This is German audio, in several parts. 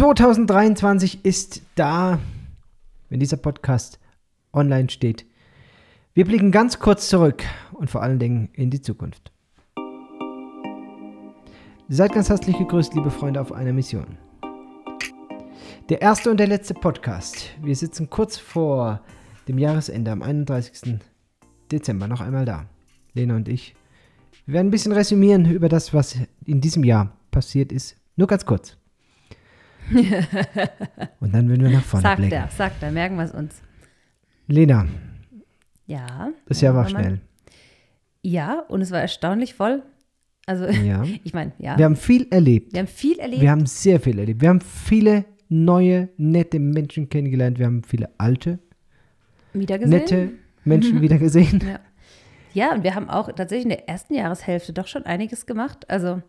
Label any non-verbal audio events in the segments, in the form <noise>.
2023 ist da, wenn dieser Podcast online steht. Wir blicken ganz kurz zurück und vor allen Dingen in die Zukunft. Seid ganz herzlich gegrüßt, liebe Freunde, auf einer Mission. Der erste und der letzte Podcast. Wir sitzen kurz vor dem Jahresende am 31. Dezember noch einmal da. Lena und ich. Wir werden ein bisschen resümieren über das, was in diesem Jahr passiert ist. Nur ganz kurz. <laughs> und dann würden wir nach vorne sagt blicken. er, sagt er, merken wir es uns. Lena, Ja. das Jahr war schnell. Ja, und es war erstaunlich voll. Also, Ja. <laughs> ich meine, ja. Wir haben viel erlebt. Wir haben viel erlebt. Wir haben sehr viel erlebt. Wir haben viele neue, nette Menschen kennengelernt. Wir haben viele alte, wiedergesehen. nette Menschen <laughs> wiedergesehen. Ja. ja, und wir haben auch tatsächlich in der ersten Jahreshälfte doch schon einiges gemacht. Also,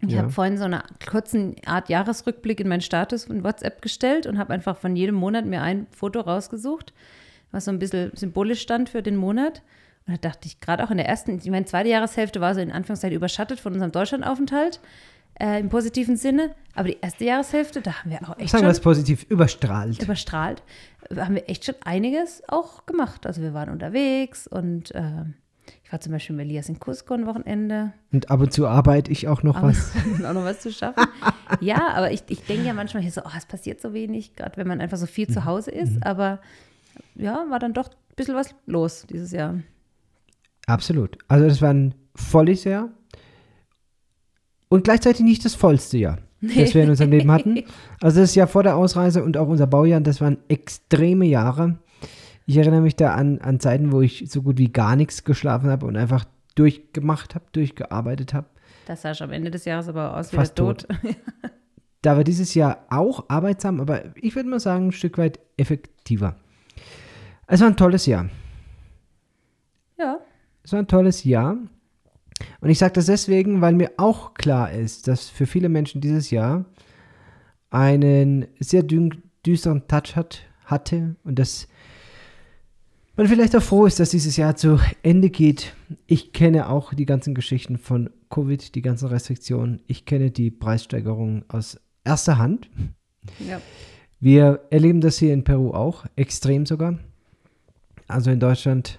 ich Ja. habe vorhin so eine kurzen Art Jahresrückblick in meinen Status von WhatsApp gestellt und habe einfach von jedem Monat mir ein Foto rausgesucht, was so ein bisschen symbolisch stand für den Monat. Und da dachte ich, gerade auch in der ersten, ich meine, zweite Jahreshälfte war so in Anführungszeichen überschattet von unserem Deutschlandaufenthalt, äh, im positiven Sinne. Aber die erste Jahreshälfte, da haben wir auch echt Sagen wir schon es positiv, überstrahlt. überstrahlt, haben wir echt schon einiges auch gemacht. Also wir waren unterwegs und äh, ich war zum Beispiel mit Elias in Cusco ein Wochenende. Und ab und zu arbeite ich auch noch Aber was. <laughs> auch noch was zu schaffen. <laughs> ja, aber ich, ich denke ja manchmal hier so, oh, es passiert so wenig, gerade wenn man einfach so viel Mhm. zu Hause ist. Aber ja, war dann doch ein bisschen was los dieses Jahr. Absolut. Also das war ein volles Jahr und gleichzeitig nicht das vollste Jahr, das wir in unserem Leben hatten. <laughs> Also das Jahr vor der Ausreise und auch unser Baujahr, das waren extreme Jahre. Ich erinnere mich da an, an Zeiten, wo ich so gut wie gar nichts geschlafen habe und einfach durchgemacht habe, durchgearbeitet habe. Das sah schon am Ende des Jahres aber aus wie Fast der Tod. <laughs> Da war dieses Jahr auch arbeitsam, aber ich würde mal sagen, ein Stück weit effektiver. Es war ein tolles Jahr. ja, Es war ein tolles Jahr. Und ich sage das deswegen, weil mir auch klar ist, dass für viele Menschen dieses Jahr einen sehr dü düsteren Touch hat, hatte und dass man vielleicht auch froh ist, dass dieses Jahr zu Ende geht. Ich kenne auch die ganzen Geschichten von Covid, die ganzen Restriktionen. Ich kenne die Preissteigerungen aus erster Hand. ja. Wir erleben das hier in Peru auch, extrem sogar. Also in Deutschland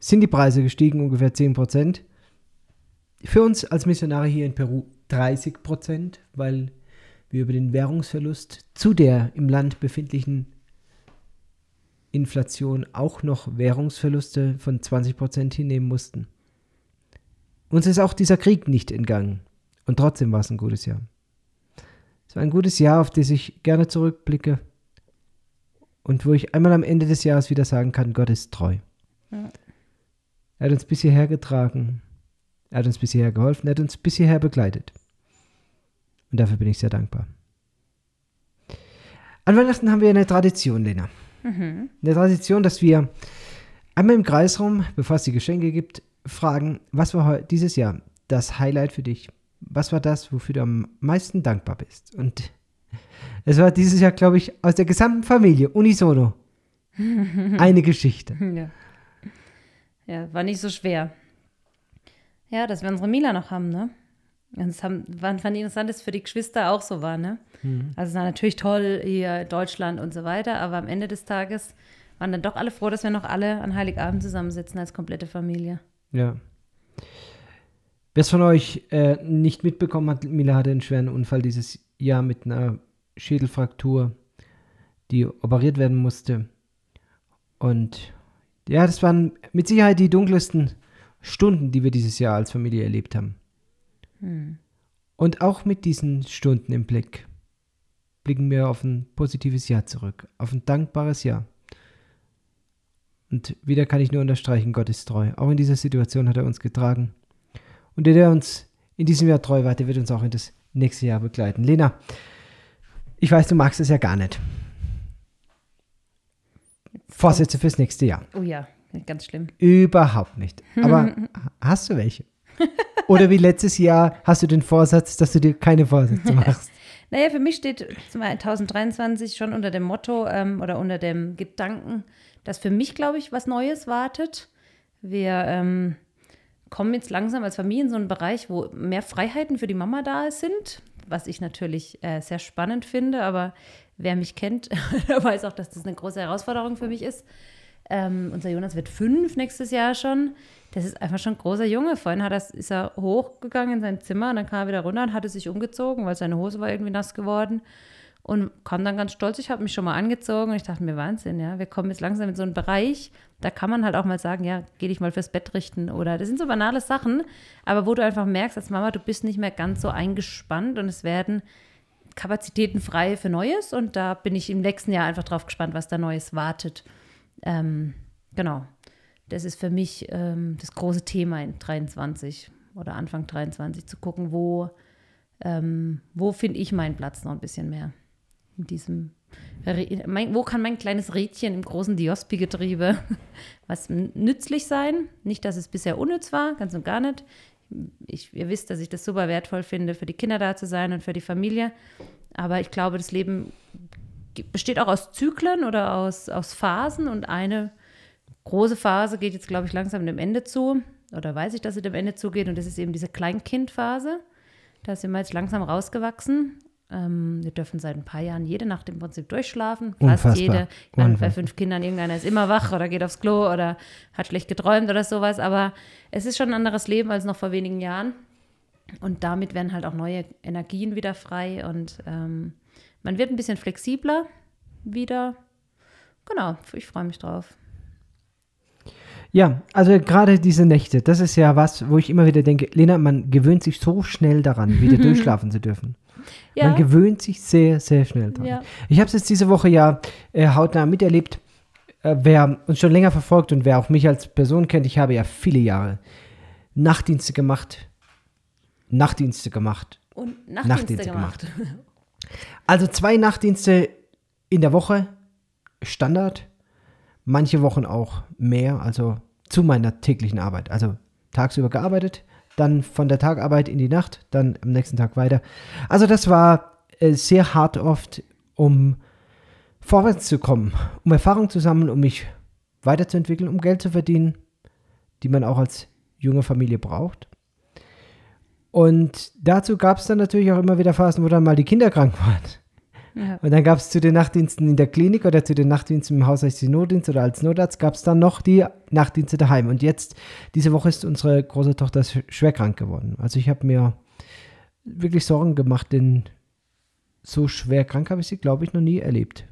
sind die Preise gestiegen, ungefähr 10 Prozent. Für uns als Missionare hier in Peru 30 Prozent, weil wir über den Währungsverlust zu der im Land befindlichen Inflation auch noch Währungsverluste von 20 Prozent hinnehmen mussten. Uns ist auch dieser Krieg nicht entgangen. Und trotzdem war es ein gutes Jahr. Es war ein gutes Jahr, auf das ich gerne zurückblicke und wo ich einmal am Ende des Jahres wieder sagen kann, Gott ist treu. Ja. Er hat uns bis hierher getragen, er hat uns bis hierher geholfen, er hat uns bis hierher begleitet. Und dafür bin ich sehr dankbar. An Weihnachten haben wir eine Tradition, Lena. Mhm. Eine Tradition, dass wir einmal im Kreisraum, bevor es die Geschenke gibt, fragen, was war dieses Jahr das Highlight für dich? Was war das, wofür du am meisten dankbar bist? Und es war dieses Jahr, glaube ich, aus der gesamten Familie, unisono, <laughs> eine Geschichte. Ja. Ja, war nicht so schwer. Ja, dass wir unsere Mila noch haben, ne? Und es haben, fand, fand ich interessant, dass es für die Geschwister auch so war, ne? Also es war natürlich toll hier Deutschland und so weiter, aber am Ende des Tages waren dann doch alle froh, dass wir noch alle an Heiligabend zusammensitzen als komplette Familie. Ja. Wer es von euch äh, nicht mitbekommen hat, Mila hatte einen schweren Unfall dieses Jahr mit einer Schädelfraktur, die operiert werden musste. Und ja, das waren mit Sicherheit die dunkelsten Stunden, die wir dieses Jahr als Familie erlebt haben. Und auch mit diesen Stunden im Blick blicken wir auf ein positives Jahr zurück, auf ein dankbares Jahr. Und wieder kann ich nur unterstreichen, Gott ist treu. Auch in dieser Situation hat er uns getragen. Und der, der uns in diesem Jahr treu war, der wird uns auch in das nächste Jahr begleiten. Lena, ich weiß, du magst es ja gar nicht. Vorsätze fürs nächste Jahr. Oh ja, ganz schlimm. Überhaupt nicht. Aber <laughs> hast du welche? <laughs> Oder wie letztes Jahr hast du den Vorsatz, dass du dir keine Vorsätze <laughs> machst? Naja, für mich steht 2023 schon unter dem Motto ähm, oder unter dem Gedanken, dass für mich, glaube ich, was Neues wartet. Wir ähm, kommen jetzt langsam als Familie in so einen Bereich, wo mehr Freiheiten für die Mama da sind, was ich natürlich äh, sehr spannend finde, aber wer mich kennt, <laughs> der weiß auch, dass das eine große Herausforderung für mich ist. Ähm, unser Jonas wird fünf nächstes Jahr schon. Das ist einfach schon ein großer Junge. Vorhin hat er, ist er hochgegangen in sein Zimmer und dann kam er wieder runter und hatte sich umgezogen, weil seine Hose war irgendwie nass geworden. Und kam dann ganz stolz, ich habe mich schon mal angezogen und ich dachte mir, Wahnsinn, ja, wir kommen jetzt langsam in so einen Bereich, da kann man halt auch mal sagen, ja, geh dich mal fürs Bett richten oder das sind so banale Sachen, aber wo du einfach merkst als Mama, du bist nicht mehr ganz so eingespannt und es werden Kapazitäten frei für Neues und da bin ich im nächsten Jahr einfach drauf gespannt, was da Neues wartet. Ähm, genau, das ist für mich ähm, das große Thema in 23 oder Anfang 23, zu gucken, wo, ähm, wo finde ich meinen Platz noch ein bisschen mehr in diesem, mein, wo kann mein kleines Rädchen im großen Diospi-Getriebe <laughs> was nützlich sein? Nicht, dass es bisher unnütz war, ganz und gar nicht. Ich, ihr wisst, dass ich das super wertvoll finde, für die Kinder da zu sein und für die Familie. Aber ich glaube, das Leben besteht auch aus Zyklen oder aus, aus Phasen und eine große Phase geht jetzt, glaube ich, langsam dem Ende zu. Oder weiß ich, dass sie dem Ende zugeht und das ist eben diese Kleinkindphase. Da sind wir jetzt langsam rausgewachsen ähm, wir dürfen seit ein paar Jahren jede Nacht im Prinzip durchschlafen. Unfassbar. Fast jede. Meine, bei fünf Kindern, irgendeiner ist immer wach oder geht aufs Klo oder hat schlecht geträumt oder sowas. Aber es ist schon ein anderes Leben als noch vor wenigen Jahren. Und damit werden halt auch neue Energien wieder frei und ähm, man wird ein bisschen flexibler wieder. Genau, ich freue mich drauf. Ja, also gerade diese Nächte, das ist ja was, wo ich immer wieder denke, Lena, man gewöhnt sich so schnell daran, wieder <laughs> durchschlafen zu dürfen. Ja. Man gewöhnt sich sehr, sehr schnell dran. Ja. Ich habe es jetzt diese Woche ja äh, hautnah miterlebt. Äh, wer uns schon länger verfolgt und wer auch mich als Person kennt, ich habe ja viele Jahre Nachtdienste gemacht. Nachtdienste gemacht. Und Nachtdienste, Nachtdienste gemacht. gemacht. Also zwei Nachtdienste in der Woche, Standard. Manche Wochen auch mehr, also zu meiner täglichen Arbeit. Also tagsüber gearbeitet, dann von der Tagarbeit in die Nacht, dann am nächsten Tag weiter. Also das war äh, sehr hart oft, um vorwärts zu kommen, um Erfahrung zu sammeln, um mich weiterzuentwickeln, um Geld zu verdienen, die man auch als junge Familie braucht. Und dazu gab es dann natürlich auch immer wieder Phasen, wo dann mal die Kinder krank <laughs> waren. Ja. Und dann gab es zu den Nachtdiensten in der Klinik oder zu den Nachtdiensten im haushaltlichen Notdienst oder als Notarzt gab es dann noch die Nachtdienste daheim. Und jetzt, diese Woche ist unsere große Tochter schwer krank geworden. Also ich habe mir wirklich Sorgen gemacht, denn so schwer krank habe ich sie, glaube ich, noch nie erlebt.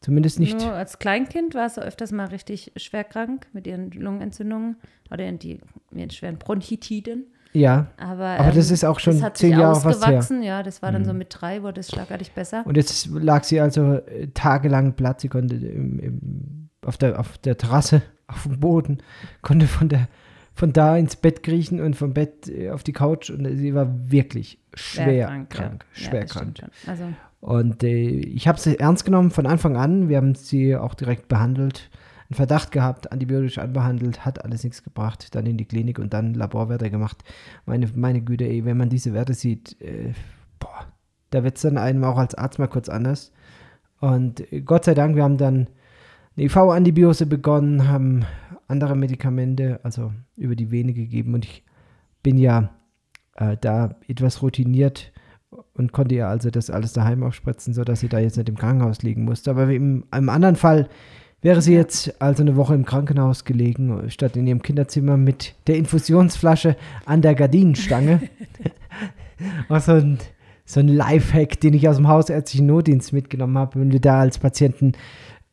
Zumindest nicht. Nur als Kleinkind war sie öfters mal richtig schwer krank mit ihren Lungenentzündungen oder die, ihren schweren Bronchitiden. Ja. Aber, aber das ähm, ist auch schon zehn Jahre fast her. Ja, das war dann mhm. so mit drei, wurde es schlagartig besser. Und jetzt lag sie also äh, tagelang platt. Sie konnte im, im, auf, der, auf der Terrasse, auf dem Boden, konnte von, der, von da ins Bett kriechen und vom Bett äh, auf die Couch. Und sie war wirklich schwer krank. krank ja. Schwer ja, krank. Also. Und äh, ich habe sie ernst genommen von Anfang an. Wir haben sie auch direkt behandelt einen Verdacht gehabt, antibiotisch anbehandelt, hat alles nichts gebracht, dann in die Klinik und dann Laborwerte gemacht. Meine, meine Güte, ey, wenn man diese Werte sieht, äh, boah, da wird es dann einem auch als Arzt mal kurz anders. Und Gott sei Dank, wir haben dann eine IV-Antibiose begonnen, haben andere Medikamente, also über die Vene gegeben und ich bin ja äh, da etwas routiniert und konnte ihr also das alles daheim aufspritzen, sodass sie da jetzt nicht im Krankenhaus liegen musste. Aber im, im anderen Fall Wäre sie jetzt also eine Woche im Krankenhaus gelegen, statt in ihrem Kinderzimmer mit der Infusionsflasche an der Gardinenstange. Auch <laughs> so ein, so ein Lifehack, den ich aus dem hausärztlichen Notdienst mitgenommen habe, wenn wir da als Patienten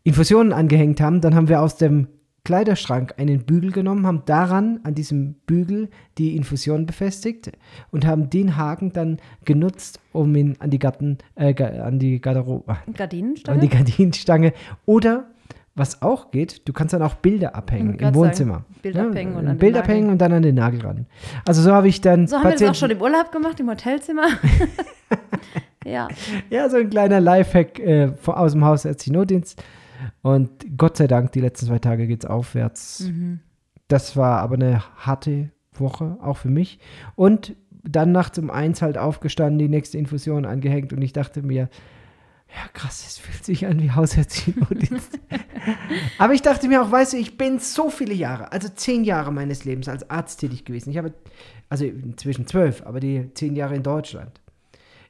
Infusionen angehängt haben, dann haben wir aus dem Kleiderschrank einen Bügel genommen, haben daran an diesem Bügel die Infusion befestigt und haben den Haken dann genutzt, um ihn an die Garten, äh, an die Garderobe, Gardinenstange? an die Gardinenstange oder was auch geht, du kannst dann auch Bilder abhängen im Wohnzimmer. Sagen, Bilder ja, abhängen und an Bild abhängen und dann an den Nagel ran. Also so habe ich dann. So haben Patienten wir das auch schon im Urlaub gemacht, im Hotelzimmer. <laughs> ja. Ja, so ein kleiner Lifehack äh, aus dem hausärztlichen Notdienst. Und Gott sei Dank, die letzten zwei Tage geht es aufwärts. Mhm. Das war aber eine harte Woche, auch für mich. Und dann nachts um eins halt aufgestanden, die nächste Infusion angehängt und ich dachte mir, ja, krass, es fühlt sich an wie Hauserziehungsdienst. <laughs> aber ich dachte mir auch, weißt du, ich bin so viele Jahre, also zehn Jahre meines Lebens als Arzt tätig gewesen. Ich habe, also inzwischen zwölf, aber die zehn Jahre in Deutschland.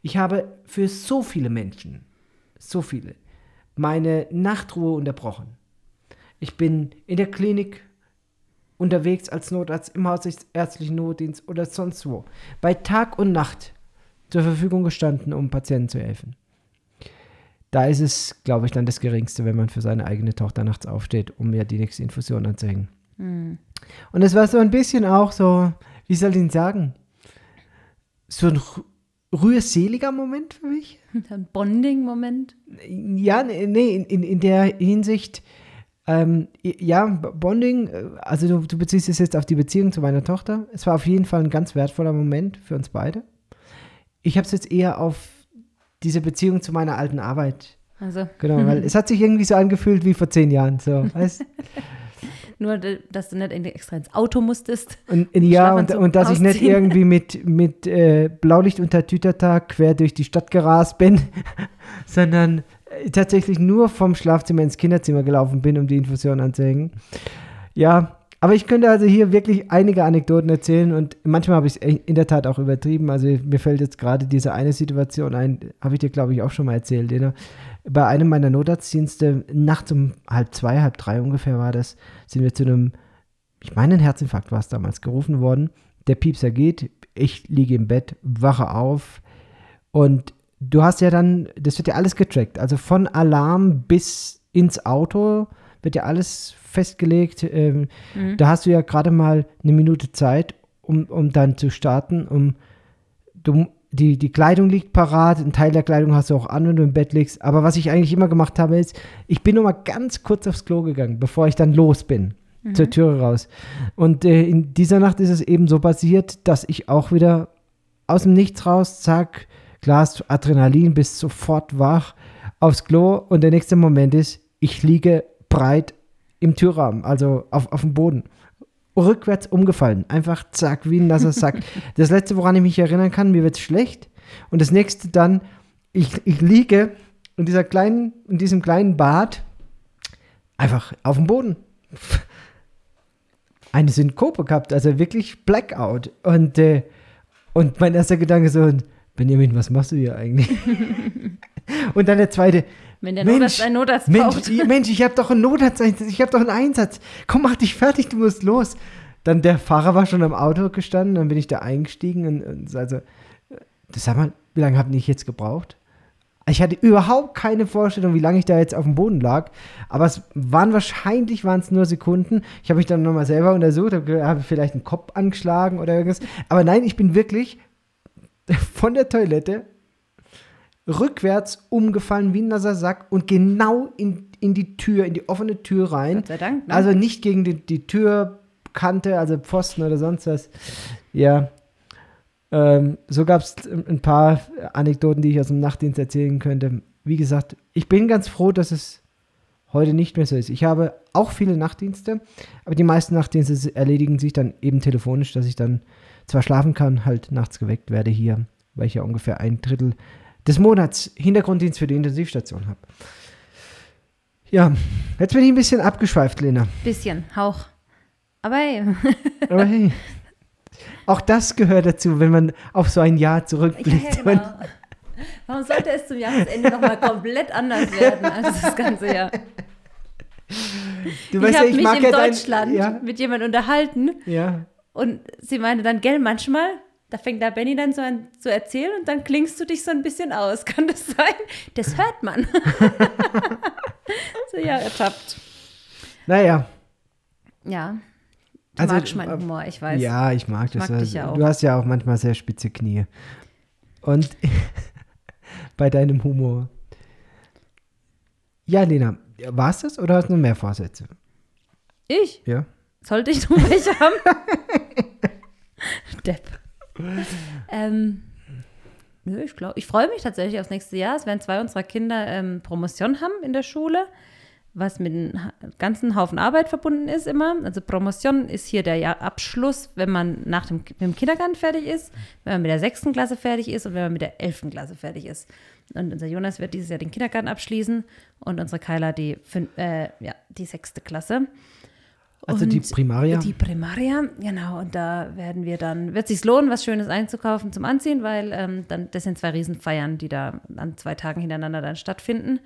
Ich habe für so viele Menschen, so viele, meine Nachtruhe unterbrochen. Ich bin in der Klinik unterwegs als Notarzt im hausärztlichen Notdienst oder sonst wo. Bei Tag und Nacht zur Verfügung gestanden, um Patienten zu helfen. Da ist es, glaube ich, dann das Geringste, wenn man für seine eigene Tochter nachts aufsteht, um mir die nächste Infusion anzuhängen. Mhm. Und es war so ein bisschen auch so, wie soll ich denn sagen, so ein rührseliger Moment für mich. <laughs> Ein Bonding-Moment? Ja, nee, in, in, in der Hinsicht, ähm, ja, Bonding, äh, also du, du beziehst es jetzt auf die Beziehung zu meiner Tochter. Es war auf jeden Fall ein ganz wertvoller Moment für uns beide. Ich habe es jetzt eher auf diese Beziehung zu meiner alten Arbeit. Also. Genau, weil <laughs> es hat sich irgendwie so angefühlt wie vor zehn Jahren. So, weißt? <laughs> Nur, dass du nicht extra ins Auto musstest. Und, ja, und, und dass ausziehen. ich nicht irgendwie mit, mit äh, Blaulicht unter Tütertag quer durch die Stadt gerast bin, <laughs> sondern äh, tatsächlich nur vom Schlafzimmer ins Kinderzimmer gelaufen bin, um die Infusion anzuhängen. Ja, aber ich könnte also hier wirklich einige Anekdoten erzählen und manchmal habe ich es in der Tat auch übertrieben. Also mir fällt jetzt gerade diese eine Situation ein, habe ich dir glaube ich auch schon mal erzählt, Lena. Bei einem meiner Notarztdienste, nachts um halb zwei, halb drei ungefähr war das, sind wir zu einem, ich meine ein Herzinfarkt war es damals, gerufen worden. Der Piepser geht, ich liege im Bett, wache auf und du hast ja dann, das wird ja alles getrackt, also von Alarm bis ins Auto wird ja alles festgelegt. Ähm, mhm. Da hast du ja gerade mal eine Minute Zeit, um, um dann zu starten. Um, du, die, die Kleidung liegt parat, ein Teil der Kleidung hast du auch an, wenn du im Bett liegst. Aber was ich eigentlich immer gemacht habe, ist, ich bin nur mal ganz kurz aufs Klo gegangen, bevor ich dann los bin. Mhm. Zur Türe raus. Und äh, in dieser Nacht ist es eben so passiert, dass ich auch wieder aus dem Nichts raus, zack, Glas Adrenalin, bist sofort wach aufs Klo und der nächste Moment ist, ich liege breit im Türrahmen, also auf, auf dem Boden. Rückwärts umgefallen. Einfach zack, wie ein nasser Sack. <laughs> das letzte, woran ich mich erinnern kann, mir wird es schlecht. Und das nächste dann, ich, ich liege in, dieser kleinen, in diesem kleinen Bad einfach auf dem Boden. <laughs> Eine Synkope gehabt, also wirklich Blackout. Und, äh, und mein erster Gedanke so, Benjamin, was machst du hier eigentlich? <laughs> und dann der zweite, wenn der Mensch, Notarzt einen Notarzt Mensch, Ich, Mensch, ich habe doch einen Notarzt, ich habe doch einen Einsatz. Komm, mach dich fertig, du musst los. Dann der Fahrer war schon am Auto gestanden, dann bin ich da eingestiegen und, und also, das sag mal, wie lange habe ich jetzt gebraucht? Ich hatte überhaupt keine Vorstellung, wie lange ich da jetzt auf dem Boden lag. Aber es waren wahrscheinlich waren es nur Sekunden. Ich habe mich dann nochmal selber untersucht, habe hab vielleicht einen Kopf angeschlagen oder irgendwas. Aber nein, ich bin wirklich <laughs> von der Toilette rückwärts umgefallen wie ein nasser Sack und genau in, in die Tür, in die offene Tür rein. Gott sei Dank. Ne? Also nicht gegen die, die Türkante, also Pfosten oder sonst was. Ja. Ähm, so gab es ein paar Anekdoten, die ich aus dem Nachtdienst erzählen könnte. Wie gesagt, ich bin ganz froh, dass es heute nicht mehr so ist. Ich habe auch viele Nachtdienste, aber die meisten Nachtdienste erledigen sich dann eben telefonisch, dass ich dann zwar schlafen kann, halt nachts geweckt werde hier, weil ich ja ungefähr ein Drittel des Monats Hintergrunddienst für die Intensivstation habe. Ja, jetzt bin ich ein bisschen abgeschweift, Lena. Bisschen, Hauch. Aber hey. <laughs> Aber hey. Auch das gehört dazu, wenn man auf so ein Jahr zurückblickt. Ja, genau. Warum sollte es zum Jahresende nochmal komplett anders werden als das ganze Jahr? Du ich habe ja, mich in ja Deutschland dein, mit jemandem unterhalten. Und sie meinte dann, gell, manchmal da fängt da Benny dann so an zu erzählen und dann klingst du dich so ein bisschen aus. <laughs> Kann das sein? Das hört man. <laughs> so, ja, ertappt. Naja. Ja. Du also, magst meinen Humor, ich weiß. Ja, ich mag das. Mag dich ja. Du hast ja auch manchmal sehr spitze Knie. Und <laughs> bei deinem Humor. Ja, Lena, war es das oder hast du noch mehr Vorsätze? Ich? Ja. Sollte ich noch welche haben? Depp ähm, nö, ich glaube, ich freue mich tatsächlich aufs nächste Jahr. Es werden zwei unserer Kinder ähm, Promotion haben in der Schule, was mit einem ganzen Haufen Arbeit verbunden ist immer. Also Promotion ist hier der Jahr Abschluss, wenn man nach dem, mit dem Kindergarten fertig ist, wenn man mit der sechsten Klasse fertig ist und wenn man mit der elften Klasse fertig ist. Und unser Jonas wird dieses Jahr den Kindergarten abschließen und unsere Kyla die, fün äh, ja, die sechste Klasse. Also die Und Primaria. Die Primaria, genau. Und da werden wir dann, wird sich lohnen, was Schönes einzukaufen zum Anziehen, weil ähm, dann, das sind zwei Riesenfeiern, die da an zwei Tagen hintereinander dann stattfinden.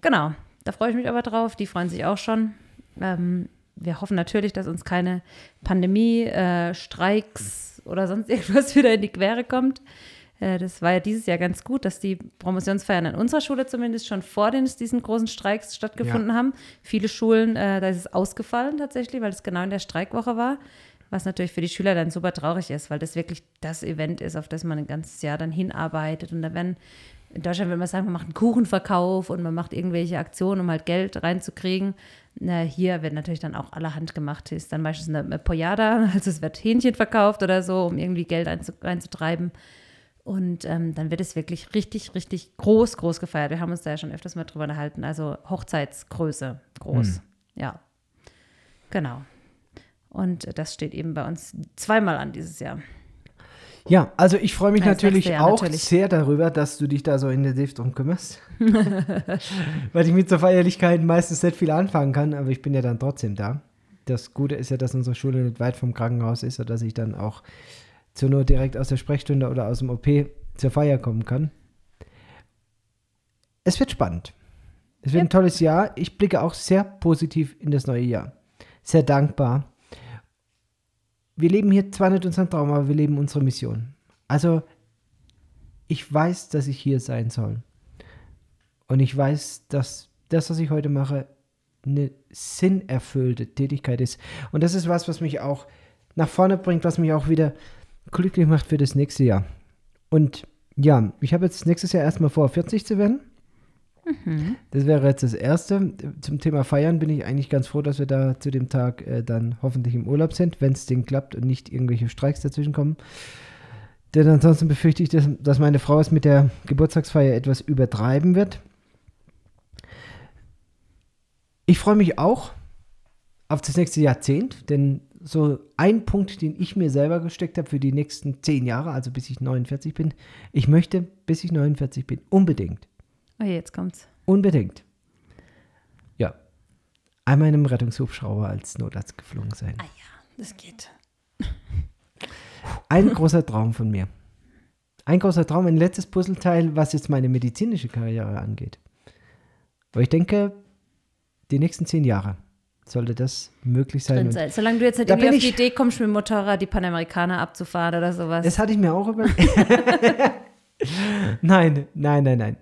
Genau, da freue ich mich aber drauf. Die freuen sich auch schon. Ähm, wir hoffen natürlich, dass uns keine Pandemie, äh, Streiks oder sonst irgendwas <laughs> wieder in die Quere kommt. Äh, das war ja dieses Jahr ganz gut, dass die Promotionsfeiern an unserer Schule zumindest schon vor den, diesen großen Streiks stattgefunden Ja. haben. Viele Schulen, äh, da ist es ausgefallen tatsächlich, weil es genau in der Streikwoche war. Was natürlich für die Schüler dann super traurig ist, weil das wirklich das Event ist, auf das man ein ganzes Jahr dann hinarbeitet. Und da werden, in Deutschland würde man sagen, man macht einen Kuchenverkauf und man macht irgendwelche Aktionen, um halt Geld reinzukriegen. Na, hier wird natürlich dann auch allerhand gemacht. Ist dann meistens eine, Pojada, <laughs> also es wird Hähnchen verkauft oder so, um irgendwie Geld einzu, einzutreiben. Und ähm, dann wird es wirklich richtig, richtig groß, groß gefeiert. Wir haben uns da ja schon öfters mal drüber unterhalten. Also Hochzeitsgröße, groß. Ja. Genau. Und das steht eben bei uns zweimal an dieses Jahr. Ja, also ich freue mich das natürlich Jahr auch natürlich. sehr darüber, dass du dich da so intensiv drum kümmerst. <laughs> Weil ich mit so Feierlichkeiten meistens nicht viel anfangen kann, aber ich bin ja dann trotzdem da. Das Gute ist ja, dass unsere Schule nicht weit vom Krankenhaus ist, sodass ich dann auch zur Not direkt aus der Sprechstunde oder aus dem OP zur Feier kommen kann. Es wird spannend. Es wird ein tolles Jahr. Ich blicke auch sehr positiv in das neue Jahr. Sehr dankbar. Wir leben hier zwar nicht unseren Traum, aber wir leben unsere Mission. Also, ich weiß, dass ich hier sein soll. Und ich weiß, dass das, was ich heute mache, eine sinnerfüllte Tätigkeit ist. Und das ist was, was mich auch nach vorne bringt, was mich auch wieder glücklich macht für das nächste Jahr. Und ja, ich habe jetzt nächstes Jahr erstmal vor, 40 zu werden. Das wäre jetzt das Erste. Zum Thema Feiern bin ich eigentlich ganz froh, dass wir da zu dem Tag äh, dann hoffentlich im Urlaub sind, wenn es Ding klappt und nicht irgendwelche Streiks dazwischen kommen. Denn ansonsten befürchte ich, dass, dass meine Frau es mit der Geburtstagsfeier etwas übertreiben wird. Ich freue mich auch auf das nächste Jahrzehnt, denn so ein Punkt, den ich mir selber gesteckt habe für die nächsten zehn Jahre, also bis ich 49 bin, ich möchte, bis ich 49 bin, unbedingt Oh, jetzt kommt's. Unbedingt. Ja. Einmal in einem Rettungshubschrauber als Notarzt geflogen sein. Ah ja, das geht. Ein großer Traum von mir. Ein großer Traum, ein letztes Puzzleteil, was jetzt meine medizinische Karriere angeht. Aber ich denke, die nächsten zehn Jahre sollte das möglich sein. Sein. Solange du jetzt nicht irgendwie auf die Idee kommst, mit dem Motorrad die Panamerikaner abzufahren oder sowas. das hatte ich mir auch überlegt. <laughs> nein, nein, nein, nein.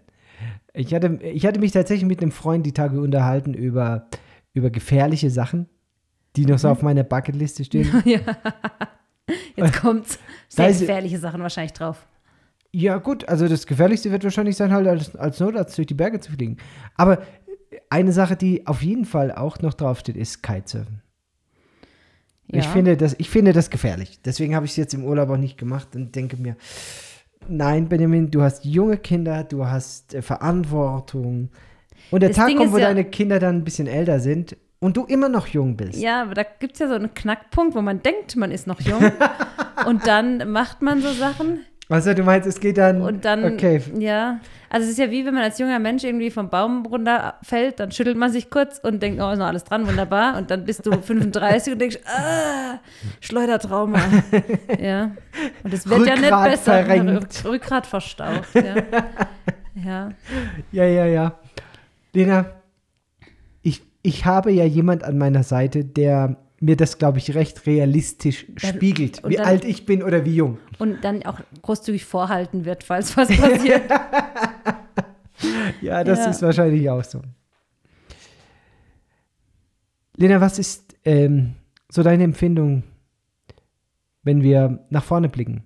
Ich hatte, ich hatte mich tatsächlich mit einem Freund die Tage unterhalten über, über gefährliche Sachen, die noch Mhm. so auf meiner Bucketliste stehen. <laughs> Jetzt <laughs> kommt's. Sehr ist- gefährliche Sachen wahrscheinlich drauf. Ja, gut, also das Gefährlichste wird wahrscheinlich sein, halt als, als Notarzt durch die Berge zu fliegen. Aber eine Sache, die auf jeden Fall auch noch draufsteht, ist Kitesurfen. Ja. Ich, finde das, ich finde das gefährlich. Deswegen habe ich es jetzt im Urlaub auch nicht gemacht und denke mir, nein, Benjamin, du hast junge Kinder, du hast äh, Verantwortung. Und der Das Tag Ding kommt, wo ja- deine Kinder dann ein bisschen älter sind und du immer noch jung bist. Ja, aber da gibt es ja so einen Knackpunkt, wo man denkt, man ist noch jung. <laughs> und dann macht man so Sachen Also du meinst, es geht dann. und dann, Okay. ja. Also es ist ja wie, wenn man als junger Mensch irgendwie vom Baum runterfällt, dann schüttelt man sich kurz und denkt, oh, ist noch alles dran, wunderbar. Und dann bist du <laughs> 35 und denkst, ah, Schleudertrauma. <laughs> ja. Und es wird ja nicht Rückgrat besser. verrenkt. Rück- <laughs> Rückgrat verstaucht, ja. ja. Ja, ja, ja. Lena, ich, ich habe ja jemand an meiner Seite, der mir das, glaube ich, recht realistisch Dann- spiegelt, wie dann- alt ich bin oder wie jung. Und dann auch großzügig vorhalten wird, falls was passiert. <laughs> Ja, das Ja. ist wahrscheinlich auch so. Lena, was ist ähm, so deine Empfindung, wenn wir nach vorne blicken?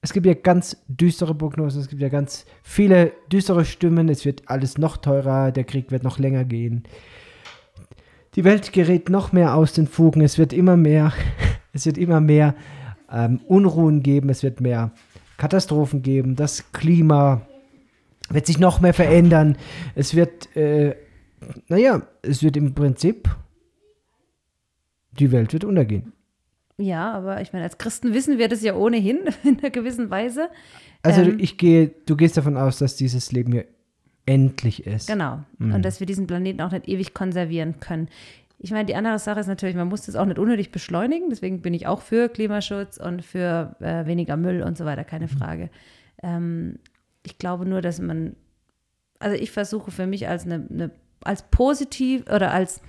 Es gibt ja ganz düstere Prognosen, es gibt ja ganz viele düstere Stimmen, es wird alles noch teurer, der Krieg wird noch länger gehen. Die Welt gerät noch mehr aus den Fugen, es wird immer mehr, <laughs> es wird immer mehr ähm, Unruhen geben, es wird mehr Katastrophen geben, das Klima wird sich noch mehr verändern. Es wird, äh, naja, es wird im Prinzip, die Welt wird untergehen. Ja, aber ich meine, als Christen wissen wir das ja ohnehin <laughs> in einer gewissen Weise. Also Ähm. ich gehe, du gehst davon aus, dass dieses Leben hier endlich ist. Genau. Mhm. Und dass wir diesen Planeten auch nicht ewig konservieren können. ich meine, die andere Sache ist natürlich, man muss das auch nicht unnötig beschleunigen. Deswegen bin ich auch für Klimaschutz und für äh, weniger Müll und so weiter, keine mhm. Frage. Ähm, ich glaube nur, dass man, also ich versuche für mich als eine, eine als positiv oder als,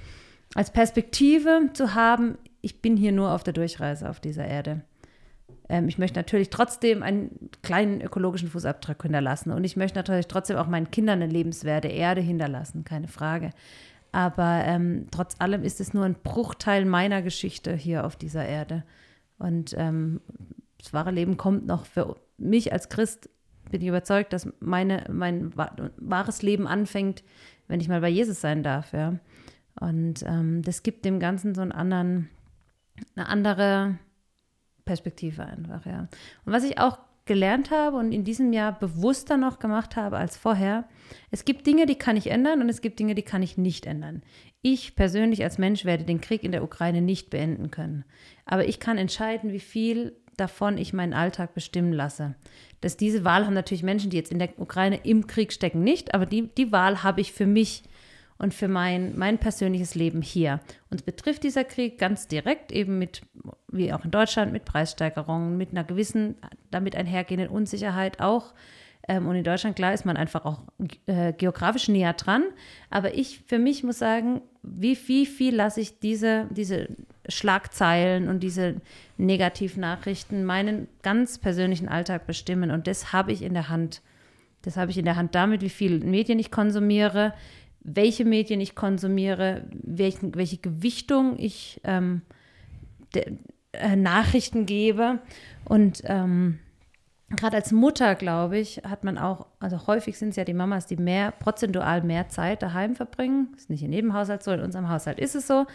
als Perspektive zu haben, ich bin hier nur auf der Durchreise auf dieser Erde. Ähm, ich möchte natürlich trotzdem einen kleinen ökologischen Fußabdruck hinterlassen und ich möchte natürlich trotzdem auch meinen Kindern eine lebenswerte Erde hinterlassen, keine Frage. Aber ähm, trotz allem ist es nur ein Bruchteil meiner Geschichte hier auf dieser Erde. Und ähm, das wahre Leben kommt noch für mich als Christ, bin ich überzeugt, dass meine, mein wahres Leben anfängt, wenn ich mal bei Jesus sein darf. Ja. Und ähm, das gibt dem Ganzen so einen anderen, eine andere Perspektive einfach, ja. Und was ich auch gelernt habe und in diesem Jahr bewusster noch gemacht habe als vorher. Es gibt Dinge, die kann ich ändern und es gibt Dinge, die kann ich nicht ändern. Ich persönlich als Mensch werde den Krieg in der Ukraine nicht beenden können. Aber ich kann entscheiden, wie viel davon ich meinen Alltag bestimmen lasse. Dass diese Wahl haben natürlich Menschen, die jetzt in der Ukraine im Krieg stecken, nicht, aber die, die Wahl habe ich für mich und für mein, mein persönliches Leben hier. Uns betrifft dieser Krieg ganz direkt eben mit, wie auch in Deutschland, mit Preissteigerungen, mit einer gewissen, damit einhergehenden Unsicherheit auch. Ähm, und in Deutschland, klar, ist man einfach auch äh, geografisch näher dran. Aber ich für mich muss sagen, wie, wie viel lasse ich diese, diese Schlagzeilen und diese Negativnachrichten meinen ganz persönlichen Alltag bestimmen. Und das habe ich in der Hand. Das habe ich in der Hand damit, wie viel Medien ich konsumiere, welche Medien ich konsumiere, welchen, welche Gewichtung ich ähm, de, äh, Nachrichten gebe. Und ähm, gerade als Mutter, glaube ich, hat man auch, also häufig sind es ja die Mamas, die mehr, prozentual mehr Zeit daheim verbringen. Ist nicht in jedem Haushalt so, in unserem Haushalt ist es so.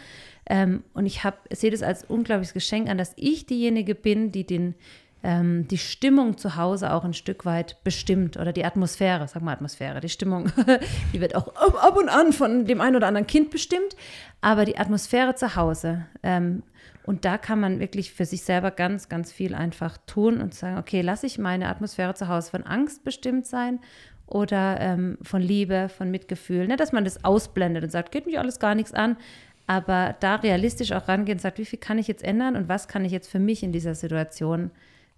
Ähm, und ich sehe das als unglaubliches Geschenk an, dass ich diejenige bin, die den ähm, die Stimmung zu Hause auch ein Stück weit bestimmt oder die Atmosphäre, sag mal Atmosphäre, die Stimmung, <laughs> die wird auch ab und an von dem einen oder anderen Kind bestimmt, aber die Atmosphäre zu Hause. Ähm, und da kann man wirklich für sich selber ganz, ganz viel einfach tun und sagen, okay, lasse ich meine Atmosphäre zu Hause von Angst bestimmt sein oder ähm, von Liebe, von Mitgefühl. Ne, dass man das ausblendet und sagt, geht mich alles gar nichts an, aber da realistisch auch rangehen und sagt, wie viel kann ich jetzt ändern und was kann ich jetzt für mich in dieser Situation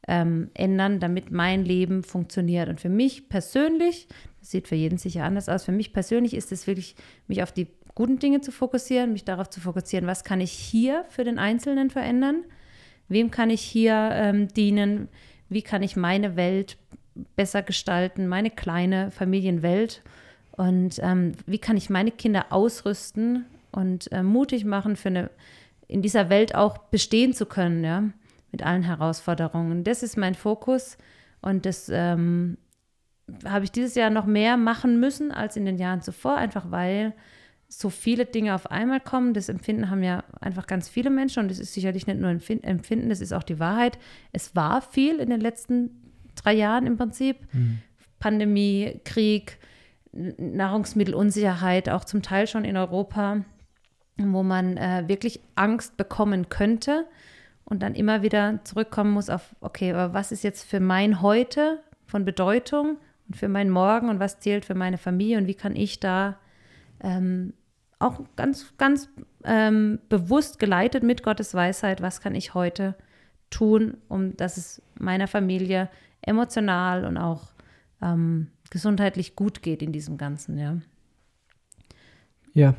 ähm, ändern, damit mein Leben funktioniert. Und für mich persönlich, das sieht für jeden sicher anders aus, für mich persönlich ist es wirklich, mich auf die guten Dinge zu fokussieren, mich darauf zu fokussieren, was kann ich hier für den Einzelnen verändern, wem kann ich hier ähm, dienen, wie kann ich meine Welt besser gestalten, meine kleine Familienwelt? Und ähm, wie kann ich meine Kinder ausrüsten und äh, mutig machen, für eine, in dieser Welt auch bestehen zu können, ja mit allen Herausforderungen. Das ist mein Fokus und das ähm, habe ich dieses Jahr noch mehr machen müssen als in den Jahren zuvor, einfach weil so viele Dinge auf einmal kommen. Das Empfinden haben ja einfach ganz viele Menschen und es ist sicherlich nicht nur Empfinden, das ist auch die Wahrheit. Es war viel in den letzten drei Jahren im Prinzip. Mhm. Pandemie, Krieg, Nahrungsmittelunsicherheit, auch zum Teil schon in Europa, wo man äh, wirklich Angst bekommen könnte und dann immer wieder zurückkommen muss auf, okay, aber was ist jetzt für mein Heute von Bedeutung und für mein Morgen und was zählt für meine Familie und wie kann ich da ähm, auch ganz, ganz ähm, bewusst geleitet mit Gottes Weisheit, was kann ich heute tun, um dass es meiner Familie emotional und auch ähm, gesundheitlich gut geht in diesem Ganzen, ja. Ja.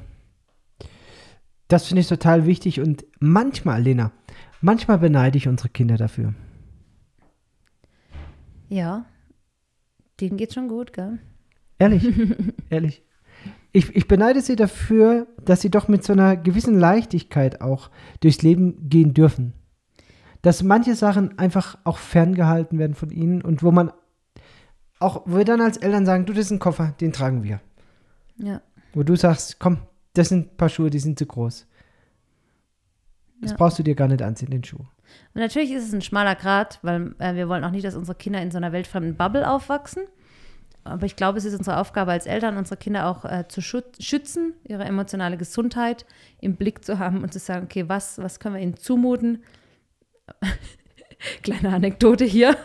Das finde ich total wichtig und manchmal, Lena, Manchmal beneide ich unsere Kinder dafür. Ja, denen geht's schon gut, gell? Ehrlich, <laughs> ehrlich. Ich, ich beneide sie dafür, dass sie doch mit so einer gewissen Leichtigkeit auch durchs Leben gehen dürfen. Dass manche Sachen einfach auch ferngehalten werden von ihnen und wo man auch, wo wir dann als Eltern sagen, du, das ist ein Koffer, den tragen wir. Ja. Wo du sagst, komm, das sind ein paar Schuhe, die sind zu groß. Das ja. brauchst du dir gar nicht anziehen, den Schuh. Und natürlich ist es ein schmaler Grat, weil äh, wir wollen auch nicht, dass unsere Kinder in so einer weltfremden Bubble aufwachsen. Aber ich glaube, es ist unsere Aufgabe als Eltern, unsere Kinder auch äh, zu schützen, ihre emotionale Gesundheit im Blick zu haben und zu sagen, okay, was, was können wir ihnen zumuten? <laughs> Kleine Anekdote hier.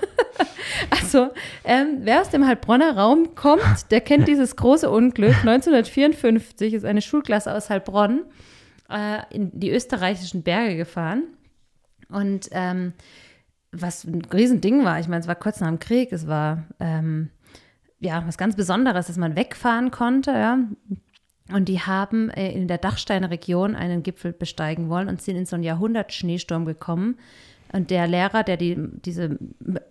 <laughs> also, ähm, wer aus dem Heilbronner Raum kommt, der kennt dieses große Unglück. <laughs> 1954 ist eine Schulklasse aus Heilbronn äh, in die österreichischen Berge gefahren. Und ähm, was ein Riesending war, ich meine, es war kurz nach dem Krieg, es war ähm, ja was ganz Besonderes, dass man wegfahren konnte, ja. Und die haben äh, in der Dachsteiner Region einen Gipfel besteigen wollen und sind in so einen Jahrhundert-Schneesturm gekommen. Und der Lehrer, der die, diese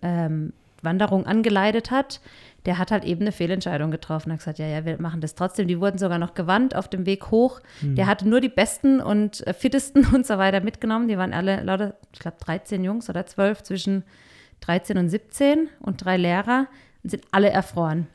ähm, Wanderung angeleitet hat, der hat halt eben eine Fehlentscheidung getroffen. Er hat gesagt, ja, ja, wir machen das trotzdem. Die wurden sogar noch gewandt auf dem Weg hoch. Mhm. Der hatte nur die Besten und äh, Fittesten <laughs> und so weiter mitgenommen. Die waren alle lauter, ich glaube, 13 Jungs oder 12 zwischen 13 und 17 und drei Lehrer und sind alle erfroren.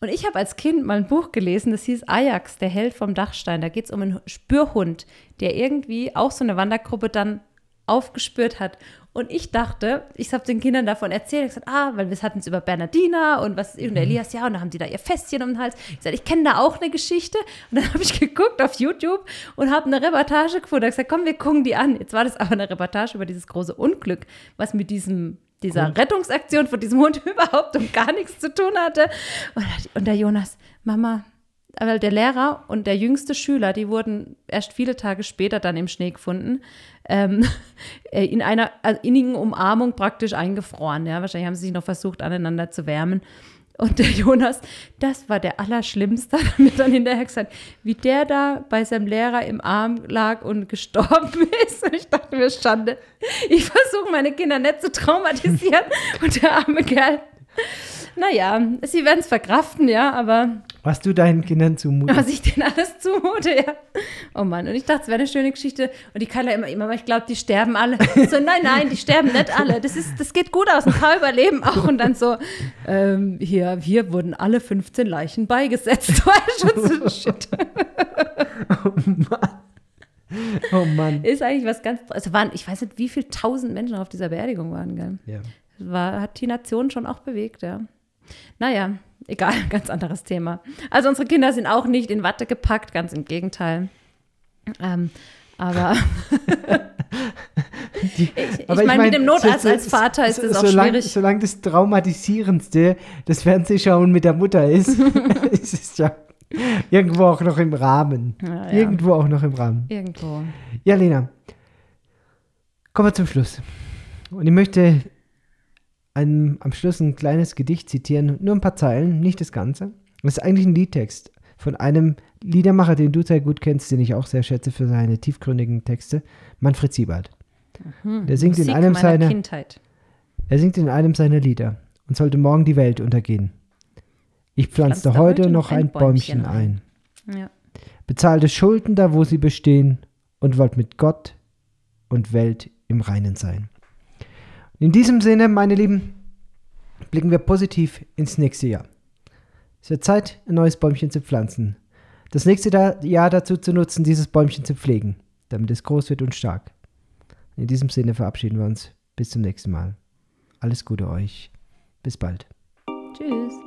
Und ich habe als Kind mal ein Buch gelesen, das hieß Ajax, der Held vom Dachstein. Da geht es um einen Spürhund, der irgendwie auch so eine Wandergruppe dann aufgespürt hat. Und ich dachte, ich habe den Kindern davon erzählt, ich gesagt, ah, weil wir hatten es über Bernardina und was und mhm. Elias, ja, und da haben die da ihr Fässchen um den Hals. Ich sagte, ich kenne da auch eine Geschichte. Und dann <laughs> habe ich geguckt auf YouTube und habe eine Reportage gefunden. Ich gesagt, komm, wir gucken die an. Jetzt war das aber eine Reportage über dieses große Unglück, was mit diesem dieser Hund. Rettungsaktion von diesem Hund <laughs> überhaupt um gar nichts zu tun hatte. Und der Jonas, Mama, aber der Lehrer und der jüngste Schüler, die wurden erst viele Tage später dann im Schnee gefunden, ähm, <laughs> äh, in einer also innigen Umarmung praktisch eingefroren. Ja, wahrscheinlich haben sie sich noch versucht, aneinander zu wärmen. Und der Jonas, das war der Allerschlimmste, <laughs> hat mir dann hinterher gesagt, wie der da bei seinem Lehrer im Arm lag und gestorben <laughs> ist. Und ich dachte mir, Schande, ich versuche meine Kinder nicht zu traumatisieren. Und der arme Kerl, naja, sie werden es verkraften, ja, aber. Was du deinen Kindern zumutest. Was ich denen alles zumute, ja. Oh Mann, und ich dachte, es wäre eine schöne Geschichte. Und die kann ja immer, immer, ich glaube, die sterben alle. So, nein, nein, die sterben nicht alle. Das, ist, das geht gut aus. Ein paar überleben auch. Und dann so, ähm, hier, hier wurden alle 15 Leichen beigesetzt. <laughs> Shit. oh Mann. Oh Mann. Ist eigentlich was ganz. Also waren, ich weiß nicht, wie viele tausend Menschen auf dieser Beerdigung waren, gell? Ja. War, hat die Nation schon auch bewegt, ja. Naja, egal, <laughs> ganz anderes Thema. Also unsere Kinder sind auch nicht in Watte gepackt, ganz im Gegenteil. Ähm, aber <laughs> <laughs> Die, ich, ich meine, mit dem Notarzt so, als Vater ist so, das auch solang, schwierig. Solange das Traumatisierendste das Fernsehschauen mit der Mutter ist, ist es ja irgendwo auch noch im Rahmen. Ja, irgendwo ja. auch noch im Rahmen. Irgendwo. Ja, Lena, kommen wir zum Schluss. Und ich möchte ein, am Schluss ein kleines Gedicht zitieren, nur ein paar Zeilen, nicht das Ganze. Das ist eigentlich ein Liedtext von einem Liedermacher, den du sehr gut kennst, den ich auch sehr schätze für seine tiefgründigen Texte, Manfred Siebald. Mhm, der singt Musik in einem seiner Kindheit. Er singt in einem seiner Lieder und sollte morgen die Welt untergehen. Ich pflanzte heute, heute noch ein Bäumchen, Bäumchen ein. ein. Ja. Bezahlte Schulden da, wo sie bestehen und wollte mit Gott und Welt im Reinen sein. In diesem Sinne, meine Lieben, blicken wir positiv ins nächste Jahr. Es wird Zeit, ein neues Bäumchen zu pflanzen. Das nächste Jahr dazu zu nutzen, dieses Bäumchen zu pflegen, damit es groß wird und stark. In diesem Sinne verabschieden wir uns. Bis zum nächsten Mal. Alles Gute euch. Bis bald. Tschüss.